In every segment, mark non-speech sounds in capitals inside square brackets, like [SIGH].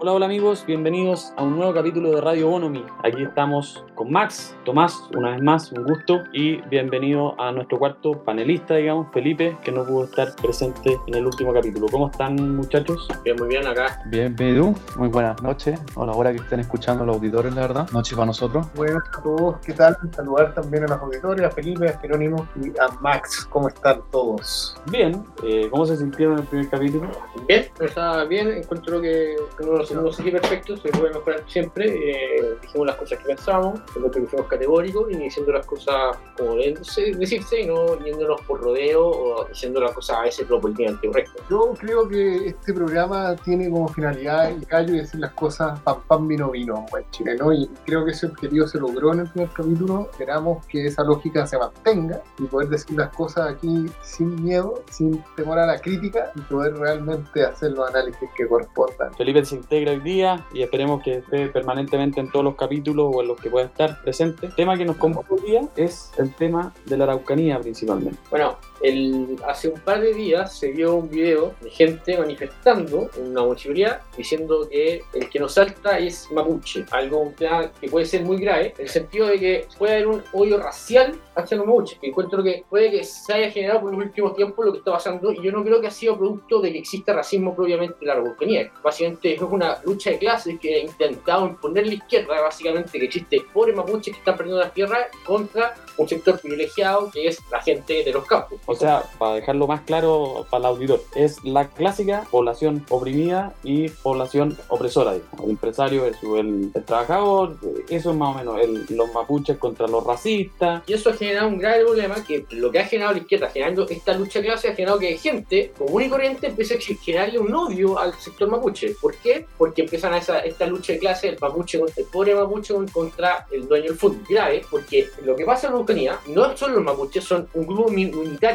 Hola, hola amigos, bienvenidos a un nuevo capítulo de Radio Bonomi. Aquí estamos con Max, Tomás, una vez más, un gusto y bienvenido a nuestro cuarto panelista, digamos, Felipe, que no pudo estar presente en el último capítulo. ¿Cómo están muchachos? Bien, muy bien acá. Bienvenido, muy buenas noches. A la hora que estén escuchando los auditores, la verdad. Noche para nosotros. Buenas a todos, ¿qué tal? Saludar también a los auditores, a Felipe, a Jerónimo y a Max. ¿Cómo están todos? Bien, eh, ¿cómo se sintieron en el primer capítulo? Bien, está bien. Encuentro que, que no, no, no sé perfecto, se puede mejorar siempre. Eh, dijimos las cosas que pensamos, lo que fuimos categóricos y diciendo las cosas como deben decirse y no yéndonos por rodeo o diciendo las cosas a veces propositivamente correcto. Yo creo que este programa tiene como finalidad el callo y decir las cosas pam pam vino vino, buen chileno, y creo que ese objetivo se logró en el primer capítulo. Esperamos que esa lógica se mantenga y poder decir las cosas aquí sin miedo, sin temor a la crítica y poder realmente hacer los análisis que correspondan. Felipe integra hoy día y esperemos que esté permanentemente en todos los capítulos o en los que pueda estar presente. El tema que nos convoca hoy día es el tema de la Araucanía principalmente. Bueno, el, hace un par de días se vio un video de gente manifestando una municipalidad diciendo que el que nos salta es mapuche, algo que puede ser muy grave, en el sentido de que puede haber un odio racial hacia los mapuches, que encuentro que puede que se haya generado por los últimos tiempos lo que está pasando, y yo no creo que ha sido producto de que exista racismo propiamente en la Araucanía. Básicamente es una lucha de clases que ha intentado imponer la izquierda, básicamente que existe pobres mapuches que están perdiendo las tierras contra un sector privilegiado que es la gente de los campos. O sea, para dejarlo más claro para el auditor, es la clásica población oprimida y población opresora. El empresario versus el, trabajador, eso es más o menos el, los mapuches contra los racistas. Y eso ha generado un grave problema que lo que ha generado la izquierda, generando esta lucha de clase, ha generado que gente común y corriente empiece a generarle un odio al sector mapuche. ¿Por qué? Porque empiezan a esa, esta lucha de clase, el mapuche contra el pobre mapuche contra el dueño del fútbol. Grave, porque lo que pasa en la Ucrania no son los mapuches, son un grupo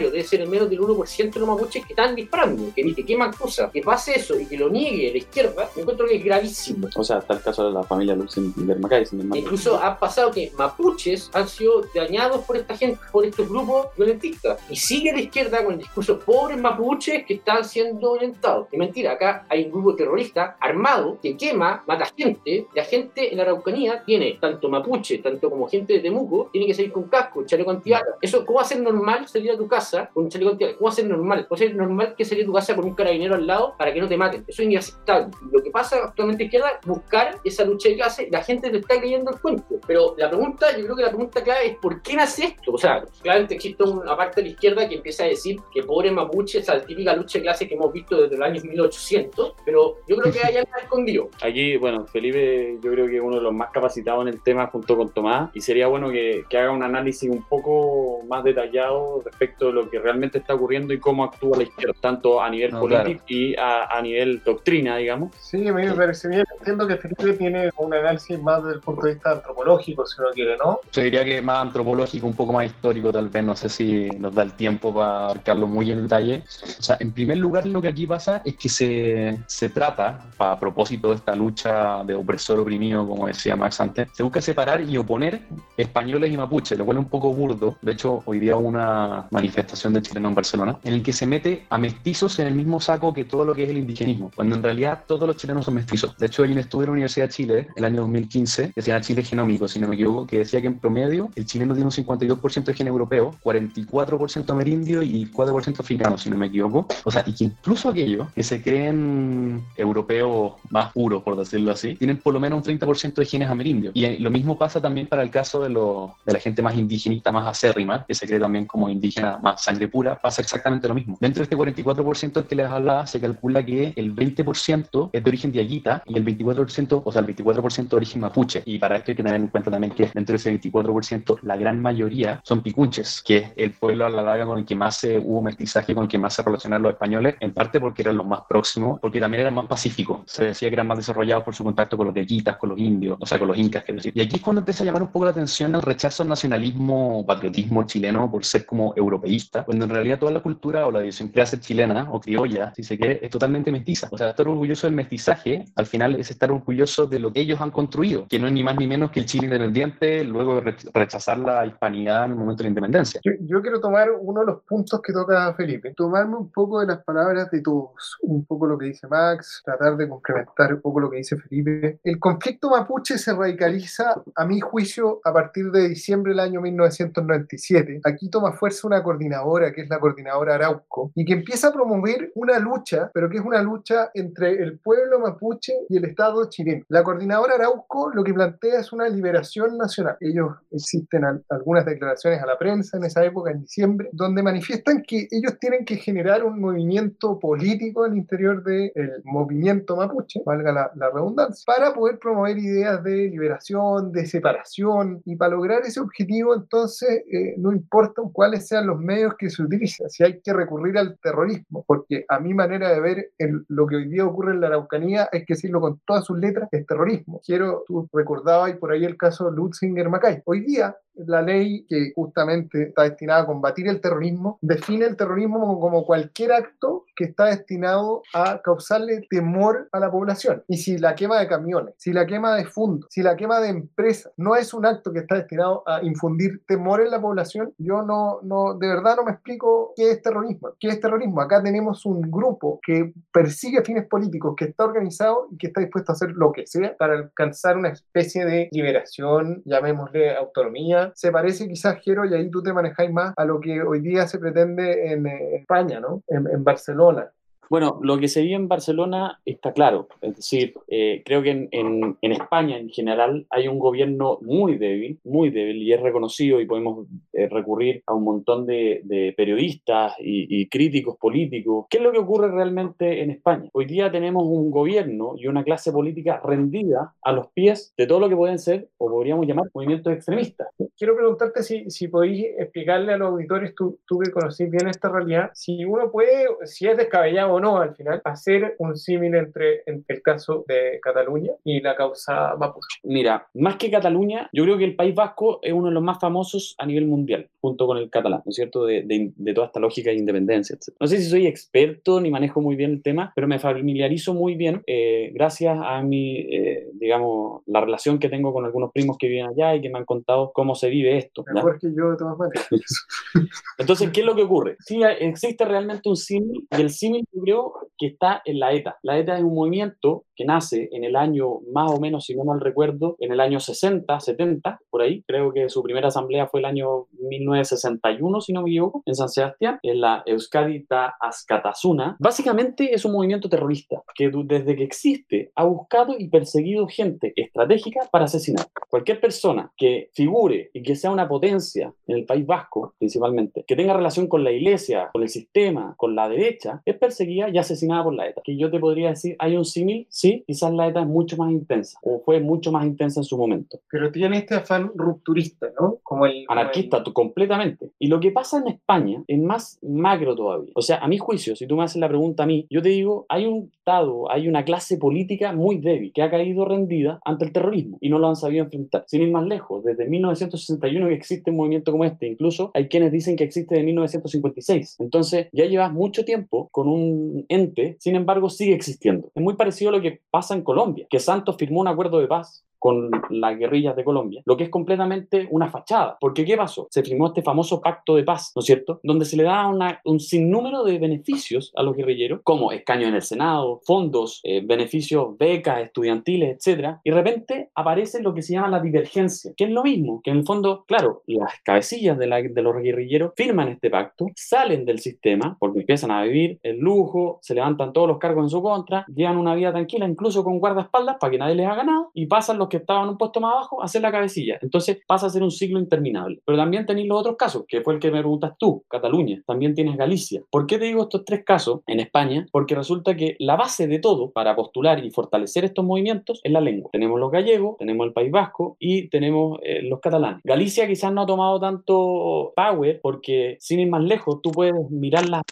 debe ser el menos del 1% de los mapuches que están disparando, que, que queman cosas. Que pase eso y que lo niegue la izquierda, me encuentro que es gravísimo. O sea, está el caso de la familia Luxemburg Macay. Incluso ha pasado que mapuches han sido dañados por esta gente, por estos grupos violentistas. Y sigue la izquierda con el discurso pobres mapuches que están siendo violentados. Es mentira, acá hay un grupo terrorista armado que quema, mata gente. La gente en la Araucanía tiene tanto mapuche, tanto como gente de Temuco, tiene que salir con casco, chaleco antibalas. Eso, ¿cómo va a ser normal salir a tu casa con un chaleco antibalas? ¿Cómo va a ser normal? ¿Cómo va a ser normal que salir a tu casa con un carabinero al lado para que no te maten? Eso es inaceptable. Lo que pasa actualmente en izquierda buscar esa lucha de clase. La gente te está creyendo el cuento. Pero la pregunta, yo creo que la pregunta clave es ¿por qué nace esto? O sea, claramente existe una parte de la izquierda que empieza a decir que pobre mapuche, esa típica lucha de clase que hemos visto desde los años 1800, pero yo creo que hay algo escondido. [LAUGHS] Aquí, bueno, Felipe yo creo que es uno de los más capacitados en el tema junto con Tomás y sería bueno que, que haga un análisis un poco más detallado respecto de lo que realmente está ocurriendo y cómo actúa la izquierda, tanto a nivel no, político claro. y a, a, nivel doctrina, digamos. Sí, me parece bien. Entiendo que Felipe tiene un análisis más desde el punto de vista antropológico, si uno quiere, ¿no? Yo diría que más antropológico, un poco más histórico, tal vez, no sé si nos da el tiempo para abarcarlo muy en detalle. O sea, en primer lugar, lo que aquí pasa es que se, se trata, a propósito de esta lucha de opresor oprimido, como decía Max antes, se busca separar y oponer españoles y mapuches, lo cual es un poco burdo. De hecho, hoy día hubo una manifestación de chilenos en Barcelona en el que se mete a mestizos en el mismo saco que todo lo que es el indigenismo, cuando en realidad todos los chilenos son mestizos. De hecho, hay un estudio en la Universidad de Chile, el año 2015, que se llama Chile Genómico, si no me equivoco, que decía que en promedio el chileno tiene un 52% de gen europeo, 44% amerindio y 4% africano, si no me equivoco. O sea, y que incluso aquellos que se creen europeos más puros, por decirlo así, tienen por lo menos un 30% de genes amerindios. Y lo mismo pasa también para el caso de, lo, de la gente más indigenista, más acérrima, que se cree también como indígena más sangre pura, pasa exactamente lo mismo. Dentro de este 44% del que les hablaba, se calcula que el 20% es de origen diaguita y el 24%, o sea, el 24% de origen mapuche. Y para esto hay que tener en cuenta también que dentro de ese 24%, la gran mayoría son picunches, que es el pueblo a la larga con el que más hubo mestizaje, con el que más se relacionaron los españoles, en parte porque eran los más próximos, porque también eran más pacíficos. Se decía que eran más desarrollados por su contacto con los diaguitas, con los indios, o sea, con los incas, quiero decir. Y aquí es cuando empieza a llamar un poco la atención el rechazo al nacionalismo patriotismo chileno por ser como europeísta, cuando en realidad toda la cultura o la idiosincrasia chilena o criolla, si se quiere, es totalmente mestiza. O sea, estar orgulloso del mestizaje, al final es estar orgulloso de lo que ellos han construido, que no es ni más ni menos que el Chile independiente, luego rechazar la hispanidad en el momento de la independencia. Yo, yo, quiero tomar uno de los puntos que toca Felipe, tomarme un poco de las palabras de todos, un poco lo que dice Max, tratar de complementar un poco lo que dice Felipe. El conflicto mapuche se radicaliza, a mi juicio, a partir de diciembre del año 1997. Aquí toma fuerza una coordinadora, que es la coordinadora Arauco, y que empieza a promover una lucha, pero que es una lucha entre el pueblo mapuche y el Estado chileno. La coordinadora Arauco lo que plantea es una liberación nacional. Ellos existen algunas declaraciones a la prensa en esa época, en diciembre, donde manifiestan que ellos tienen que generar un movimiento político al interior del movimiento mapuche, valga la, la redundancia, para poder promover ideas de liberación, de separación, y para lograr ese objetivo, entonces, eh, no importa cuáles sean los medios que se utilizan, si hay que recurrir al terrorismo, porque a mi manera de ver lo que hoy día ocurre en la Araucanía, hay que decirlo con todas sus letras, es terrorismo. Quiero, tú recordabas por ahí el caso Lutzinger-Mackay. Hoy día la ley que justamente está destinada a combatir el terrorismo define el terrorismo como, cualquier acto que está destinado a causarle temor a la población. Y si la quema de camiones, si la quema de fondos, si la quema de empresas no es un acto que está destinado a infundir temor en la población, yo no, no, de verdad no me explico qué es terrorismo. ¿Qué es terrorismo? Acá tenemos un grupo que persigue fines políticos, que está organizado y que está dispuesto a hacer lo que sea para alcanzar una especie de liberación, llamémosle autonomía, se parece quizás, Jero, y ahí tú te manejáis más a lo que hoy día se pretende en eh, España, ¿no? en Barcelona. Bueno, lo que se vive en Barcelona está claro. Es decir, eh, creo que en, en, en, España en general hay un gobierno muy débil, muy débil, y es reconocido y podemos eh, recurrir a un montón de, de periodistas y, y, críticos políticos. ¿Qué es lo que ocurre realmente en España? Hoy día tenemos un gobierno y una clase política rendida a los pies de todo lo que pueden ser, o podríamos llamar, movimientos extremistas. Quiero preguntarte si, si podéis explicarle a los auditores, tú, tú que conocís bien esta realidad, si uno puede, si es descabellado o no al final, hacer un símil entre, entre, el caso de Cataluña y la causa mapuche. Mira, más que Cataluña, yo creo que el País Vasco es uno de los más famosos a nivel mundial, junto con el catalán, ¿no es cierto? De, de, de toda esta lógica de independencia, etc. No sé si soy experto ni manejo muy bien el tema, pero me familiarizo muy bien eh, gracias a mi, eh, digamos, la relación que tengo con algunos primos que viven allá y que me han contado cómo se vive esto. Mejor que yo, de todas maneras. [LAUGHS] Entonces, ¿qué es lo que ocurre? Sí, existe realmente un símil y el símil, yo que está en la ETA. La ETA es un movimiento que nace en el año, más o menos, si no mal recuerdo, en el año 60, 70, por ahí. Creo que su primera asamblea fue el año 1961, si no me equivoco, en San Sebastián, en la Euskadita Azkatasuna. Básicamente es un movimiento terrorista que desde que existe ha buscado y perseguido gente estratégica para asesinar. Cualquier persona que figure y que sea una potencia en el País Vasco, principalmente, que tenga relación con la iglesia, con el sistema, con la derecha, es perseguida y asesinada por la ETA. Que yo te podría decir, hay un símil, sí, quizás la ETA es mucho más intensa, o fue mucho más intensa en su momento. Pero tiene este afán rupturista, ¿no? Como el... Anarquista, tú, completamente. Y lo que pasa en España es más macro todavía. O sea, a mi juicio, si tú me haces la pregunta a mí, yo te digo, hay un Estado, hay una clase política muy débil que ha caído rendida ante el terrorismo y no lo han sabido enfrentar. Sin ir más lejos, desde 1961 que existe un movimiento como este, incluso hay quienes dicen que existe de 1956. Entonces, ya llevas mucho tiempo con un ente, sin embargo, sigue existiendo. Es muy parecido a lo que pasa en Colombia, que Santos firmó un acuerdo de paz con las guerrillas de Colombia, lo que es completamente una fachada. Porque ¿qué pasó? Se firmó este famoso pacto de paz, ¿no es cierto? Donde se le da una, un sinnúmero de beneficios a los guerrilleros, como escaños en el Senado, fondos, eh, beneficios, becas estudiantiles, etc. Y de repente aparece lo que se llama la divergencia, que es lo mismo, que en el fondo, claro, las cabecillas de, la, de los guerrilleros firman este pacto, salen del sistema, porque empiezan a vivir el lujo, se levantan todos los cargos en su contra, llevan una vida tranquila, incluso con guardaespaldas, para que nadie les haga nada, y pasan los que estaban un puesto más abajo, hacer la cabecilla. Entonces pasa a ser un ciclo interminable. Pero también tenéis los otros casos, que fue el que me preguntas tú, Cataluña. También tienes Galicia. ¿Por qué te digo estos tres casos en España? Porque resulta que la base de todo para postular y fortalecer estos movimientos es la lengua. Tenemos los gallegos, tenemos el País Vasco y tenemos eh, los catalanes. Galicia quizás no ha tomado tanto power porque sin ir más lejos, tú puedes mirar las,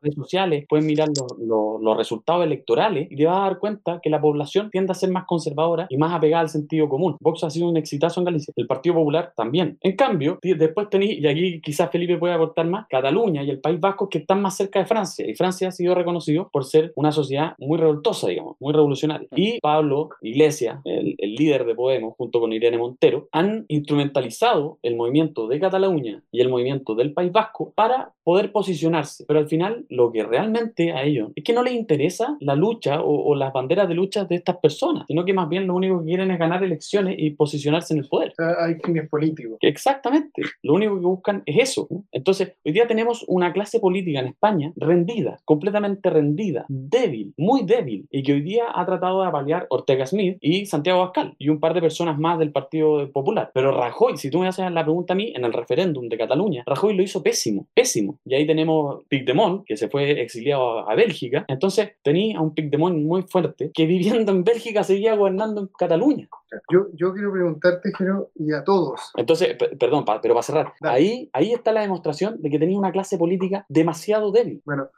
redes sociales, puedes mirar los, los, los resultados electorales y te vas a dar cuenta que la población tiende a ser más conservadora y más apegada al sentido sentido común. Vox ha sido un exitazo en Galicia, el Partido Popular también. En cambio, después tenéis, y aquí quizás Felipe puede aportar más, Cataluña y el País Vasco que están más cerca de Francia. Y Francia ha sido reconocido por ser una sociedad muy revoltosa, digamos, muy revolucionaria. Y Pablo Iglesias, el, el líder de Podemos, junto con Irene Montero, han instrumentalizado el movimiento de Cataluña y el movimiento del País Vasco para poder posicionarse. Pero al final, lo que realmente a ellos es que no les interesa la lucha o, las banderas de lucha de estas personas, sino que más bien lo único que quieren es ganar elecciones y posicionarse en el poder. hay fines políticos. Exactamente. Lo único que buscan es eso. Entonces, hoy día tenemos una clase política en España rendida, completamente rendida, débil, muy débil, y que hoy día ha tratado de avaliar Ortega Smith y Santiago Abascal y un par de personas más del Partido Popular. Pero Rajoy, si tú me haces la pregunta a mí, en el referéndum de Cataluña, Rajoy lo hizo pésimo, pésimo. Y ahí tenemos Pigdemont, que se fue exiliado a Bélgica. Entonces tenía un Pigdemont muy fuerte que viviendo en Bélgica seguía gobernando en Cataluña. Yo, yo quiero preguntarte, Jero, y a todos. Entonces, perdón, pero para cerrar, ahí, ahí está la demostración de que tenía una clase política demasiado débil. Bueno,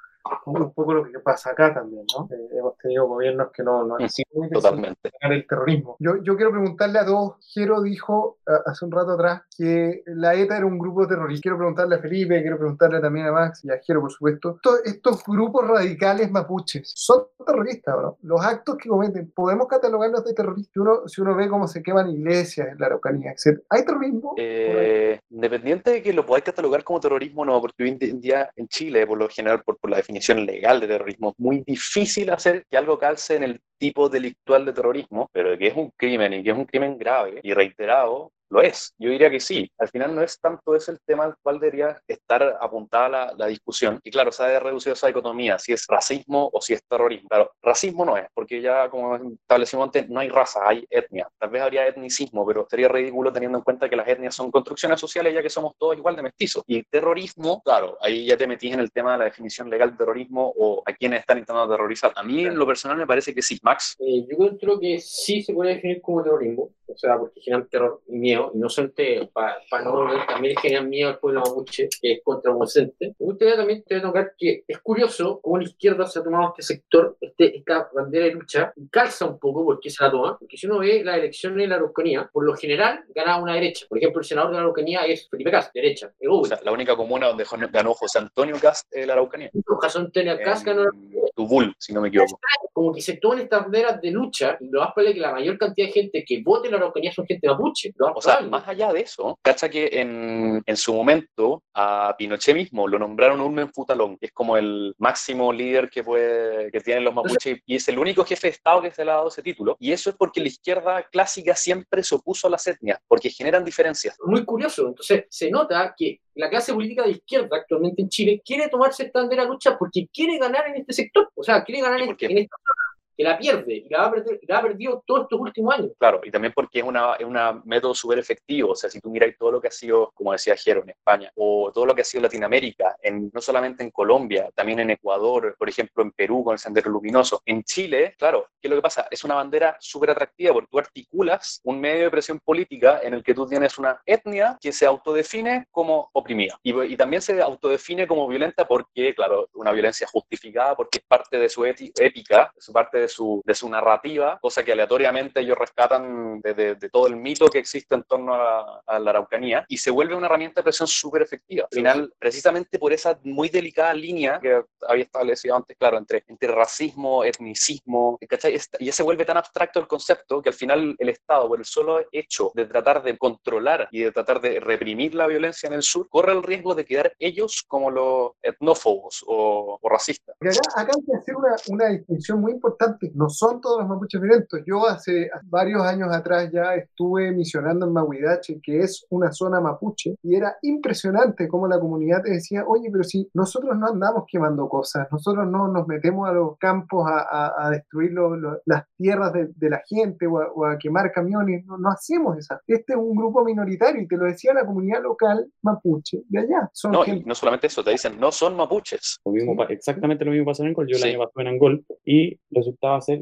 un poco lo que pasa acá también, ¿no? Eh, hemos tenido gobiernos que no, no han sido Totalmente. el terrorismo. Yo, yo quiero preguntarle a todos, Jero dijo hace un rato atrás que la ETA era un grupo terrorista. Quiero preguntarle a Felipe, quiero preguntarle también a Max y a Jero, por supuesto. Estos, estos grupos radicales mapuches son terroristas, ¿no? Los actos que cometen, ¿podemos catalogarlos de terroristas? Uno, si uno ve cómo se queman iglesias en la Araucanía, etc. ¿Hay terrorismo? Eh, independiente de que lo podáis catalogar como terrorismo, no, porque hoy en día en Chile, por lo general, por, por la definición definición legal de terrorismo, muy difícil hacer que algo calce en el tipo delictual de terrorismo, pero que es un crimen y que es un crimen grave y reiterado, lo es. Yo diría que sí. Al final no es tanto ese el tema al cual debería estar apuntada la, la, discusión. Y claro, se ha reducido esa dicotomía, si es racismo o si es terrorismo. Claro, racismo no es, porque ya como establecimos antes, no hay raza, hay etnia. Tal vez habría etnicismo, pero sería ridículo teniendo en cuenta que las etnias son construcciones sociales ya que somos todos igual de mestizos. Y terrorismo, claro, ahí ya te metís en el tema de la definición legal de terrorismo o a quienes están intentando terrorizar. A mí en lo personal me parece que sí. Max. Eh, yo creo que sí se puede definir como terrorismo, o sea, porque generan terror y miedo y no solamente para pa no también generan miedo al pueblo mapuche, que es contraproducente. Me gustaría también te tocar que es curioso cómo la izquierda se ha tomado este sector, este, esta bandera de lucha, y calza un poco porque se la toma, porque si uno ve las elecciones en la Araucanía, por lo general ganaba una derecha. Por ejemplo, el senador de la Araucanía es Felipe Cast, derecha. O sea, la única comuna donde ganó José Antonio Cast es la Araucanía. José Antonio Cast ganó Tubul, si no me equivoco. Como que se toman estas banderas de lucha, y lo más probable es que la mayor cantidad de gente que vote la Araucanía son gente mapuche. O sea, más allá de eso, cacha que en, en, su momento a Pinochet mismo lo nombraron un Futalón, que es como el máximo líder que, puede, que tienen los mapuches y es el único jefe de Estado que se le ha dado ese título. Y eso es porque la izquierda clásica siempre se opuso a las etnias, porque generan diferencias. Muy curioso. Entonces, se nota que la clase política de izquierda actualmente en Chile quiere tomarse esta bandera lucha porque quiere ganar en este sector. O sea, quiere ganar en, en esta que la pierde y la perdido, la ha perdido todos estos últimos años. Claro, y también porque es un es una método súper efectivo. O sea, si tú miras todo lo que ha sido, como decía Jero, en España, o todo lo que ha sido Latinoamérica, en, no solamente en Colombia, también en Ecuador, por ejemplo, en Perú con el Sendero Luminoso. En Chile, claro, ¿qué es lo que pasa? Es una bandera súper atractiva porque tú articulas un medio de presión política en el que tú tienes una etnia que se autodefine como oprimida y, y también se autodefine como violenta porque, claro, una violencia justificada porque es parte de su ética, es parte de su, de su narrativa, cosa que aleatoriamente ellos rescatan de, de, todo el mito que existe en torno a, a, la Araucanía y se vuelve una herramienta de presión súper efectiva. Al final, precisamente por esa muy delicada línea que había establecido antes, claro, entre, entre racismo, etnicismo, ¿cachai? Ya se vuelve tan abstracto el concepto que al final el Estado, por el solo hecho de tratar de controlar y de tratar de reprimir la violencia en el sur, corre el riesgo de quedar ellos como los etnófobos o, o racistas. Acá, acá, hay que hacer una, una distinción muy importante no son todos los mapuches violentos. Yo hace varios años atrás ya estuve misionando en Mahuidache, que es una zona mapuche, y era impresionante cómo la comunidad te decía, oye, pero si nosotros no andamos quemando cosas, nosotros no nos metemos a los campos a, a, destruir lo, lo, las tierras de, de, la gente o a, o a quemar camiones, no, no, hacemos eso. Este es un grupo minoritario y te lo decía la comunidad local mapuche de allá. Son no, gente... y no solamente eso, te dicen, no son mapuches. Lo mismo, exactamente lo mismo pasó en Angol. Yo sí. el año pasado en Angol y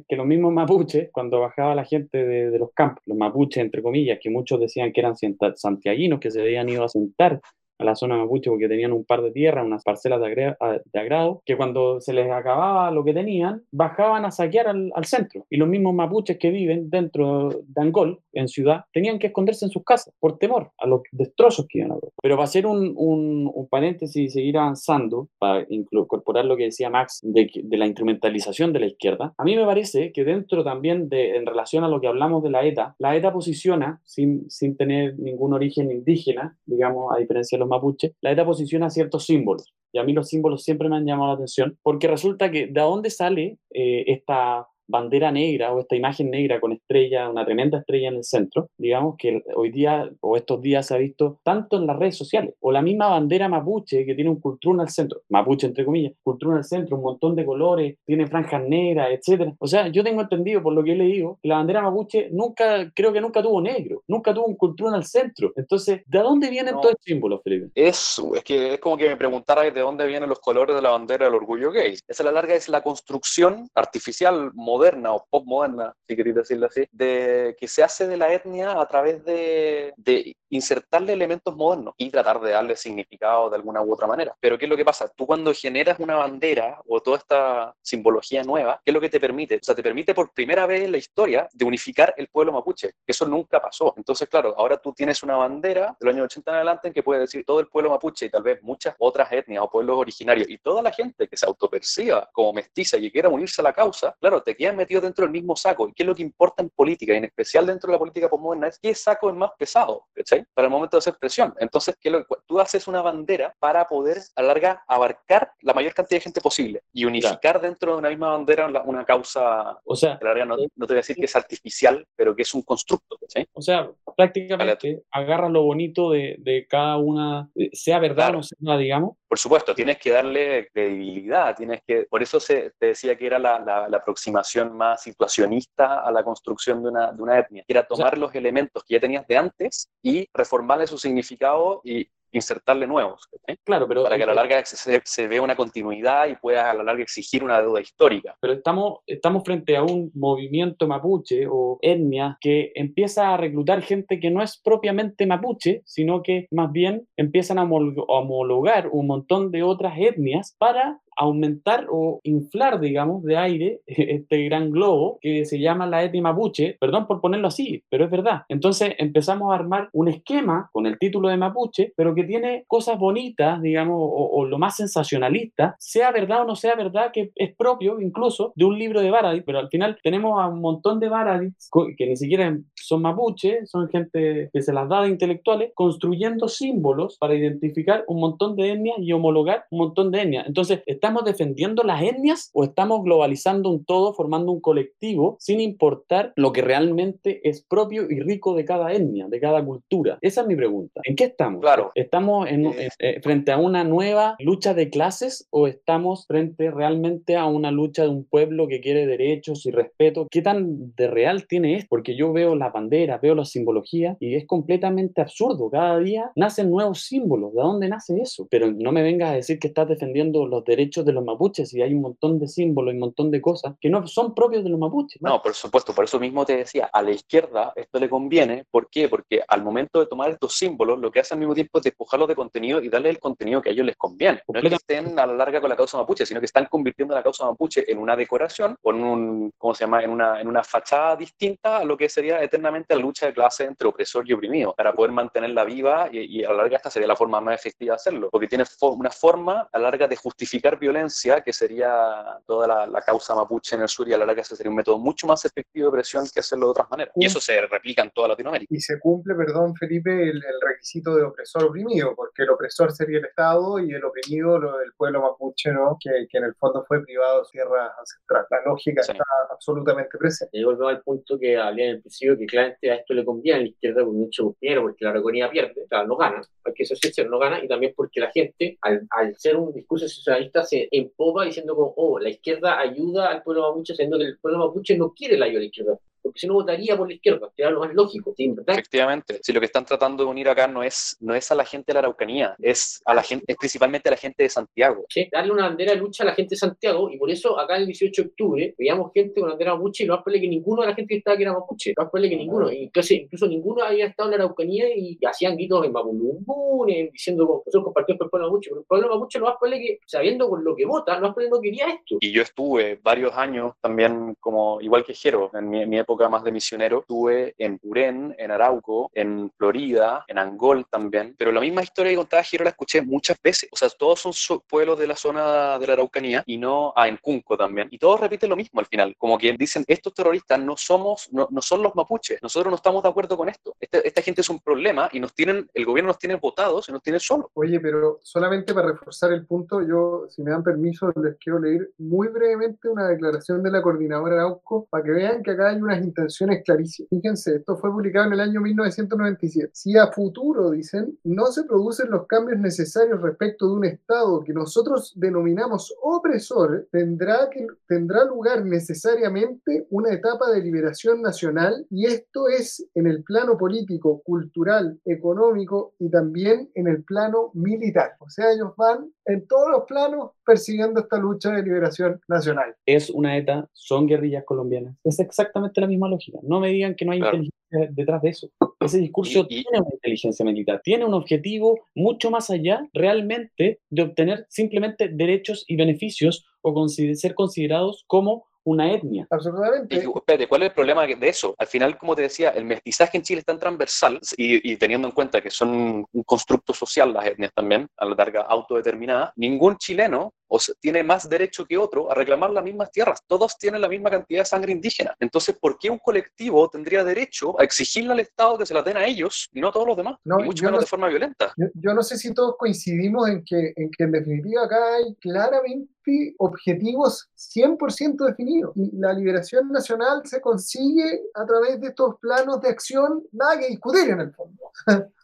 que los mismos mapuches, cuando bajaba la gente de, de, los campos, los mapuches, entre comillas, que muchos decían que eran santiaguinos, que se habían ido a sentar a la zona mapuche porque tenían un par de tierras, unas parcelas de, agrado, que cuando se les acababa lo que tenían, bajaban a saquear al, centro. Y los mismos mapuches que viven dentro de Angol, en ciudad, tenían que esconderse en sus casas por temor a los destrozos que iban a haber. Pero para hacer un, un, paréntesis y seguir avanzando, para incorporar lo que decía Max de, de, la instrumentalización de la izquierda, a mí me parece que dentro también de, en relación a lo que hablamos de la ETA, la ETA posiciona, sin, sin tener ningún origen indígena, digamos, a diferencia de los mapuches, la ETA posiciona ciertos símbolos. Y a mí los símbolos siempre me han llamado la atención, porque resulta que de dónde sale eh, esta bandera negra o esta imagen negra con estrella, una tremenda estrella en el centro, digamos que hoy día o estos días se ha visto tanto en las redes sociales, o la misma bandera mapuche que tiene un cultrún al centro, mapuche entre comillas, cultrún al centro, un montón de colores, tiene franjas negras, etcétera. O sea, yo tengo entendido por lo que he leído, que la bandera mapuche nunca, creo que nunca tuvo negro, nunca tuvo un cultrún al centro. Entonces, ¿de dónde vienen todos estos símbolos, Felipe? Eso, es que es como que me preguntara de dónde vienen los colores de la bandera del orgullo gay. Esa a la larga es la construcción artificial moderna moderna o pop moderna, si queréis decirlo así, de, que se hace de la etnia a través de, de insertarle elementos modernos y tratar de darle significado de alguna u otra manera. Pero ¿qué es lo que pasa? Tú cuando generas una bandera o toda esta simbología nueva, ¿qué es lo que te permite? O sea, te permite por primera vez en la historia de unificar el pueblo mapuche. Eso nunca pasó. Entonces, claro, ahora tú tienes una bandera del año 80 en adelante en que puede decir todo el pueblo mapuche y tal vez muchas otras etnias o pueblos originarios y toda la gente que se autoperciba como mestiza y que quiera unirse a la causa, claro, te quedan metido dentro del mismo saco. ¿Y qué es lo que importa en política, y en especial dentro de la política postmoderna? Es qué saco es más pesado, ¿cachai? Para el momento de hacer presión. Entonces, ¿qué lo, tú haces una bandera para poder, a la larga, abarcar la mayor cantidad de gente posible y unificar dentro de una misma bandera una, causa, o sea, la no, no, te voy a decir que es artificial, pero que es un constructo, ¿cachai? O sea, prácticamente agarra lo bonito de, de cada una, sea verdad o no sea, digamos, por supuesto, tienes que darle credibilidad, tienes que, por eso se, te decía que era la, la, aproximación más situacionista a la construcción de una, de una etnia, era tomar los elementos que ya tenías de antes y reformarle su significado y insertarle nuevos. Claro, pero... Para que a la larga se, se, vea una continuidad y pueda a la larga exigir una deuda histórica. Pero estamos, estamos frente a un movimiento mapuche o etnia que empieza a reclutar gente que no es propiamente mapuche, sino que más bien empiezan a homologar un montón de otras etnias para aumentar o inflar, digamos, de aire [LAUGHS] este gran globo que se llama la etnia mapuche, perdón por ponerlo así, pero es verdad. Entonces empezamos a armar un esquema con el título de mapuche, pero que tiene cosas bonitas, digamos, o, lo más sensacionalista, sea verdad o no sea verdad, que es propio incluso de un libro de Baradit, pero al final tenemos a un montón de Baradits que ni siquiera son mapuche, son gente que se las da de intelectuales, construyendo símbolos para identificar un montón de etnias y homologar un montón de etnias. Entonces, está ¿Estamos defendiendo las etnias o estamos globalizando un todo, formando un colectivo, sin importar lo que realmente es propio y rico de cada etnia, de cada cultura? Esa es mi pregunta. ¿En qué estamos? Claro. ¿Estamos eh, frente a una nueva lucha de clases o estamos frente realmente a una lucha de un pueblo que quiere derechos y respeto? ¿Qué tan de real tiene esto? Porque yo veo la bandera, veo la simbología y es completamente absurdo. Cada día nacen nuevos símbolos. ¿De dónde nace eso? Pero no me vengas a decir que estás defendiendo los derechos de los mapuches y hay un montón de símbolos y un montón de cosas que no son propios de los mapuches. No, por supuesto, por eso mismo te decía, a la izquierda esto le conviene, ¿por qué? Porque al momento de tomar estos símbolos, lo que hace al mismo tiempo es despojarlos de contenido y darle el contenido que a ellos les conviene. No es que estén a la larga con la causa mapuche, sino que están convirtiendo la causa mapuche en una decoración, o en un, ¿cómo se llama?, en una, en una fachada distinta a lo que sería eternamente la lucha de clase entre opresor y oprimido, para poder mantenerla viva y, a la larga esta sería la forma más efectiva de hacerlo, porque tiene una forma a la larga de justificar violencia, que sería toda la, causa mapuche en el sur, y a la larga ese sería un método mucho más efectivo de presión que hacerlo de otras maneras. Y eso se replica en toda Latinoamérica. Y se cumple, perdón, Felipe, el, requisito de opresor oprimido, porque el opresor sería el Estado y el oprimido lo del pueblo mapuche, ¿no? Que, que en el fondo fue privado de tierras ancestrales. La lógica está absolutamente presente. Y volvemos al punto que hablé en el principio, que claramente a esto le conviene la izquierda con mucho dinero, porque la reconomía pierde, o sea, no gana, porque eso sí, no gana, y también porque la gente, al, al ser un discurso socialista, se empoba diciendo como, oh, la izquierda ayuda al pueblo mapuche, siendo que el pueblo mapuche no quiere la ayuda de la izquierda porque si no votaría por la izquierda, que era lo más lógico, ¿sí? ¿verdad? Efectivamente, si lo que están tratando de unir acá no es, no es a la gente de la Araucanía, es, a la gente, es principalmente a la gente de Santiago. ¿sí? darle una bandera de lucha a la gente de Santiago, y por eso acá el 18 de octubre veíamos gente con bandera mapuche, y lo más probable que ninguno de la gente que estaba que era mapuche, lo más probable que ninguno, incluso, incluso ninguno había estado en la Araucanía y, hacían gritos en Mapulumbún, en- diciendo que nosotros compartimos con el pueblo mapuche, pero el pueblo mapuche lo más probable que, sabiendo por lo que vota, lo más probable no quería esto. Y yo estuve varios años también, como igual que Jero, en mi, mi época más de misionero, estuve en Purén, en Arauco, en Florida, en Angol también. Pero la misma historia que contaba Jero la escuché muchas veces. O sea, todos son so- pueblos de la zona de la Araucanía y no, ah, en Cunco también. Y todos repiten lo mismo al final. Como que dicen, estos terroristas no somos, no, no son los mapuches. Nosotros no estamos de acuerdo con esto. Este- esta gente es un problema y nos tienen, el gobierno nos tiene votados y nos tiene solos. Oye, pero solamente para reforzar el punto, yo, si me dan permiso, les quiero leer muy brevemente una declaración de la coordinadora Arauco para que vean que acá hay unas intenciones clarísimas. Fíjense, esto fue publicado en el año 1997. Si a futuro, dicen, no se producen los cambios necesarios respecto de un Estado que nosotros denominamos opresor, tendrá, que, tendrá lugar necesariamente una etapa de liberación nacional y esto es en el plano político, cultural, económico y también en el plano militar. O sea, ellos van en todos los planos persiguiendo esta lucha de liberación nacional. es una ETA, son guerrillas colombianas. Es exactamente la misma lógica. No me digan que no hay Claro. inteligencia detrás de eso. Ese discurso Y- y- tiene una inteligencia militar, tiene un objetivo mucho más allá realmente de obtener simplemente derechos y beneficios o consider- ser considerados como una etnia. Absolutamente. Y, espérate, ¿cuál es el problema de eso? Al final, como te decía, el mestizaje en Chile es tan transversal y, y teniendo en cuenta que son un constructo social las etnias también, a la larga autodeterminada, ningún chileno o sea, tiene más derecho que otro a reclamar las mismas tierras. Todos tienen la misma cantidad de sangre indígena. Entonces, ¿por qué un colectivo tendría derecho a exigirle al Estado que se la den a ellos y no a todos los demás? No, y mucho menos no- de forma violenta. Yo, yo no sé si todos coincidimos en que, en que en definitiva acá hay claramente objetivos 100% definidos. Y la liberación nacional se consigue a través de estos planos de acción, nada que discutir en el fondo. [LAUGHS]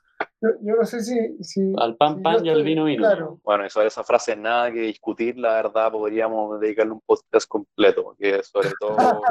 yo, yo no sé si... si Al pan si pan y al vino vino. Claro. Bueno, eso, esa frase, nada que discutir, la verdad, podríamos dedicarle un podcast completo, porque sobre todo... [LAUGHS]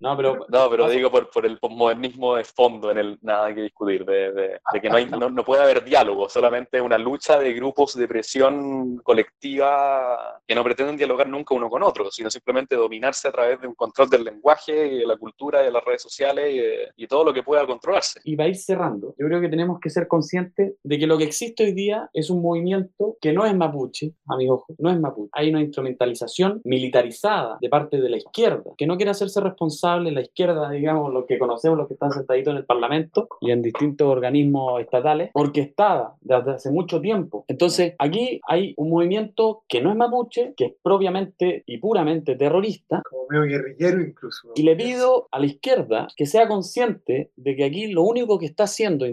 No, pero No, pero digo por, por el posmodernismo de fondo, en el nada que discutir, de, de- de que no, hay, [LAUGHS] no, no puede haber diálogo, solamente una lucha de grupos de presión colectiva que no pretenden dialogar nunca uno con otro, sino simplemente dominarse a través de un control del lenguaje y de la cultura y de las redes sociales y, de- y todo lo que pueda controlarse. y va a ir cerrando. Yo creo que tenemos que ser conscientes de que lo que existe hoy día es un movimiento que no es mapuche, amigos, no es mapuche. Hay una instrumentalización militarizada de parte de la izquierda, que no quiere hacerse responsable la izquierda, digamos, los que conocemos, los que están sentaditos en el Parlamento y en distintos organismos estatales, orquestada desde hace mucho tiempo. Entonces, aquí hay un movimiento que no es mapuche, que es propiamente y puramente terrorista, Como medio guerrillero incluso. y le pido a la izquierda que sea consciente de que aquí lo único que está haciendo,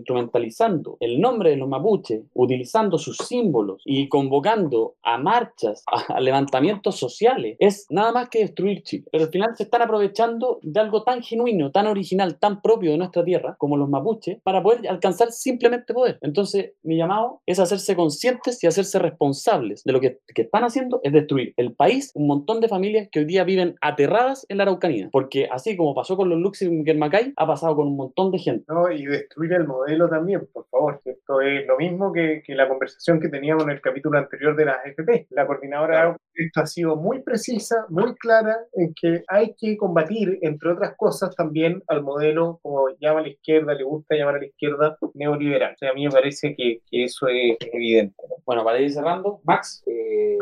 instrumentalizando el nombre de los mapuches, utilizando sus símbolos y convocando a marchas, a, a levantamientos sociales, es nada más que destruir Chile. Pero al final se están aprovechando de algo tan genuino, tan original, tan propio de nuestra tierra, como los mapuches, para poder alcanzar simplemente poder. Entonces, mi llamado es hacerse conscientes y hacerse responsables de lo que, que están haciendo, es destruir el país, un montón de familias que hoy día viven aterradas en la Araucanía. Porque así como pasó con los Luxemburg Macay, ha pasado con un montón de gente. ¿no? Y destruir el modelo también, por favor. Esto es lo mismo que, que la conversación que teníamos en el capítulo anterior de las AFP. La coordinadora Claro. esto ha sido muy precisa, muy clara en que hay que combatir, entre otras cosas, también al modelo, como llama la izquierda, le gusta llamar a la izquierda, neoliberal. O sea, a mí me parece que, que eso es evidente. ¿no? Bueno, para ir cerrando, Max, eh,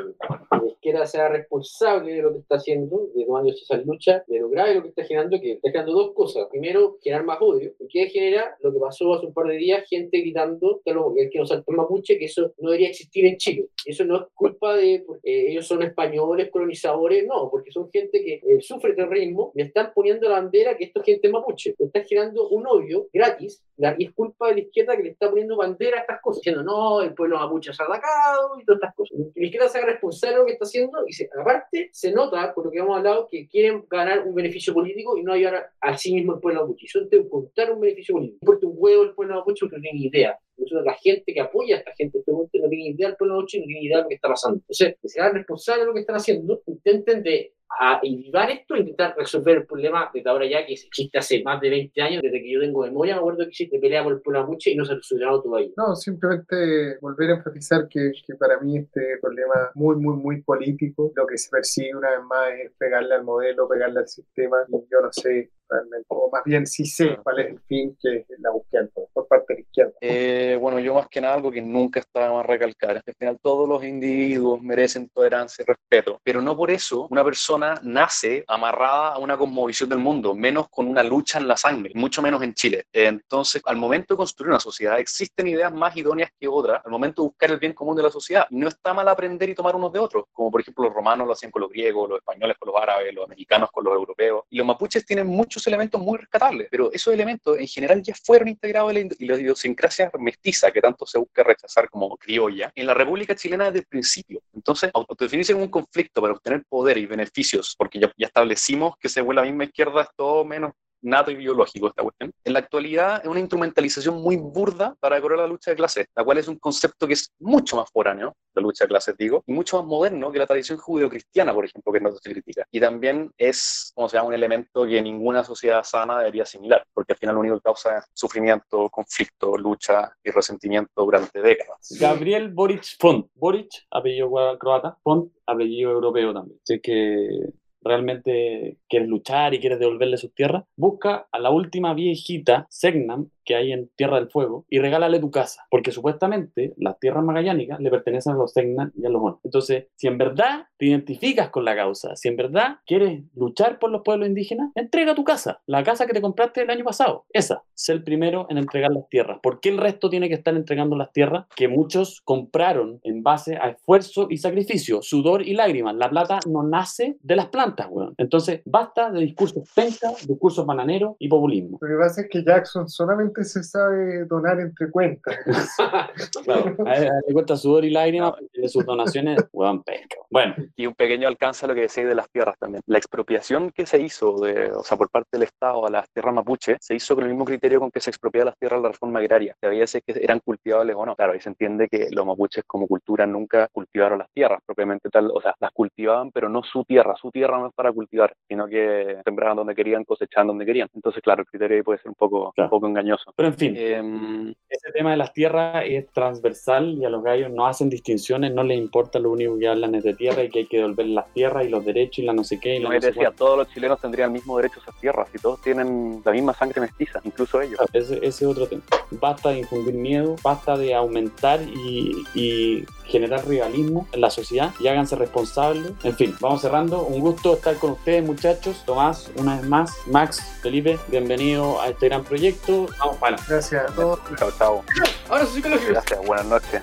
que la izquierda sea responsable de lo que está haciendo, de tomando esa lucha, de lo grave lo que está generando, que está generando dos cosas. Primero, generar más odio. ¿Y qué genera? Lo que pasó hace un par de días, gente gritando que, lo, que nos saltó mapuche, que eso no debería existir en Chile. Eso no es culpa de porque ellos son españoles, colonizadores, no, porque son gente que eh, sufre terrorismo, le están poniendo la bandera que esto es gente mapuche. Le están generando un odio gratis, la- y es culpa de la izquierda que le está poniendo bandera a estas cosas, diciendo, no, el pueblo mapuche es atacado y todas estas cosas. La izquierda se haga responsable de lo que está haciendo y se, aparte se nota, por lo que hemos hablado, que quieren ganar un beneficio político y no ayudar a, a sí mismo el pueblo mapuche. Son de contar un beneficio político. Importa un huevo el pueblo mapuche porque no tiene idea. Nosotros, la gente que apoya a esta gente, este no tiene idea del pueblo mapuche, no tiene idea de lo que está pasando. Entonces, que se hagan responsables de lo que están haciendo, intenten de a invivar esto, intentar resolver el problema desde ahora ya que existe hace más de 20 años, desde que yo tengo memoria, me acuerdo que existe pelea por el pueblo mapuche y no se ha resolvido todavía. No, simplemente volver a enfatizar que, que para mí este problema muy, muy, muy político, lo que se persigue una vez más es pegarle al modelo, pegarle al sistema, y yo no sé, o más bien sí sé cuál es el fin que es la búsqueda por parte de la izquierda. Eh, bueno, yo más que nada algo que nunca estaba más recalcar, es que al final todos los individuos merecen tolerancia y respeto, pero no por eso una persona nace amarrada a una cosmovisión del mundo, menos con una lucha en la sangre, mucho menos en Chile. Entonces, al momento de construir una sociedad, existen ideas más idóneas que otras, al momento de buscar el bien común de la sociedad. No está mal aprender y tomar unos de otros, como por ejemplo los romanos lo hacían con los griegos, los españoles con los árabes, los mexicanos con los europeos, y los mapuches tienen muchos elementos muy rescatables, pero esos elementos en general ya fueron integrados en la idiosincrasia mestiza que tanto se busca rechazar como criolla en la República Chilena desde el principio. Entonces, autodefinirse en un conflicto para obtener poder y beneficios, porque ya, ya establecimos que según la misma izquierda es todo menos nato y biológico esta cuestión. En la actualidad es una instrumentalización muy burda para decorar la lucha de clases, la cual es un concepto que es mucho más foráneo, la lucha de clases digo, y mucho más moderno que la tradición judío-cristiana, por ejemplo, que no se critica. Y también es, como se llama, un elemento que ninguna sociedad sana debería asimilar, porque al final lo único que causa es sufrimiento, conflicto, lucha y resentimiento durante décadas. Gabriel Boric Font. Boric, apellido croata, Font, apellido europeo también. Así que realmente quieres luchar y quieres devolverle sus tierras, busca a la última viejita, Segnam, que hay en Tierra del Fuego y regálale tu casa, porque supuestamente las tierras magallánicas le pertenecen a los Segnan y a los Monos. Entonces, si en verdad te identificas con la causa, si en verdad quieres luchar por los pueblos indígenas, entrega tu casa, la casa que te compraste el año pasado, esa, sé el primero en entregar las tierras. ¿Por qué el resto tiene que estar entregando las tierras que muchos compraron en base a esfuerzo y sacrificio, sudor y lágrimas? La plata no nace de las plantas, weón. Entonces, basta de discursos penca, discursos bananeros y populismo. Lo que pasa es que Jackson solamente se sabe donar entre cuentas. [LAUGHS] claro, [LAUGHS] le cuesta sudor y lágrimas de sus donaciones, [LAUGHS] bueno, Bueno. Y un pequeño alcance a lo que decía de las tierras también. La expropiación que se hizo, de, o sea, por parte del Estado a las tierras mapuche, se hizo con el mismo criterio con que se expropiaba las tierras de la reforma agraria, que había que eran cultivables o no. Claro, ahí se entiende que los mapuches como cultura nunca cultivaron las tierras propiamente tal, o sea, las cultivaban, pero no su tierra. Su tierra no es para cultivar, sino que sembraban donde querían, cosechaban donde querían. Entonces, claro, el criterio ahí puede ser un poco, un poco engañoso. Pero en fin, em, ese tema de las tierras es transversal y a los gallos no hacen distinciones, no les importa, lo único que hablan es de tierra y que hay que devolver las tierras y los derechos y la no sé qué. Y no, decía, todos los chilenos tendrían el mismo derecho a esas tierras y todos tienen la misma sangre mestiza, incluso ellos. ese, ese, es otro tema. Basta de infundir miedo, basta de aumentar y, y generar rivalismo en la sociedad y háganse responsables. En fin, vamos cerrando. Un gusto estar con ustedes, muchachos. Tomás, una vez más. Max, Felipe, bienvenido a este gran proyecto. Vamos, para. Gracias a todos. Chao, chao. Ahora sí Gracias, buenas noches.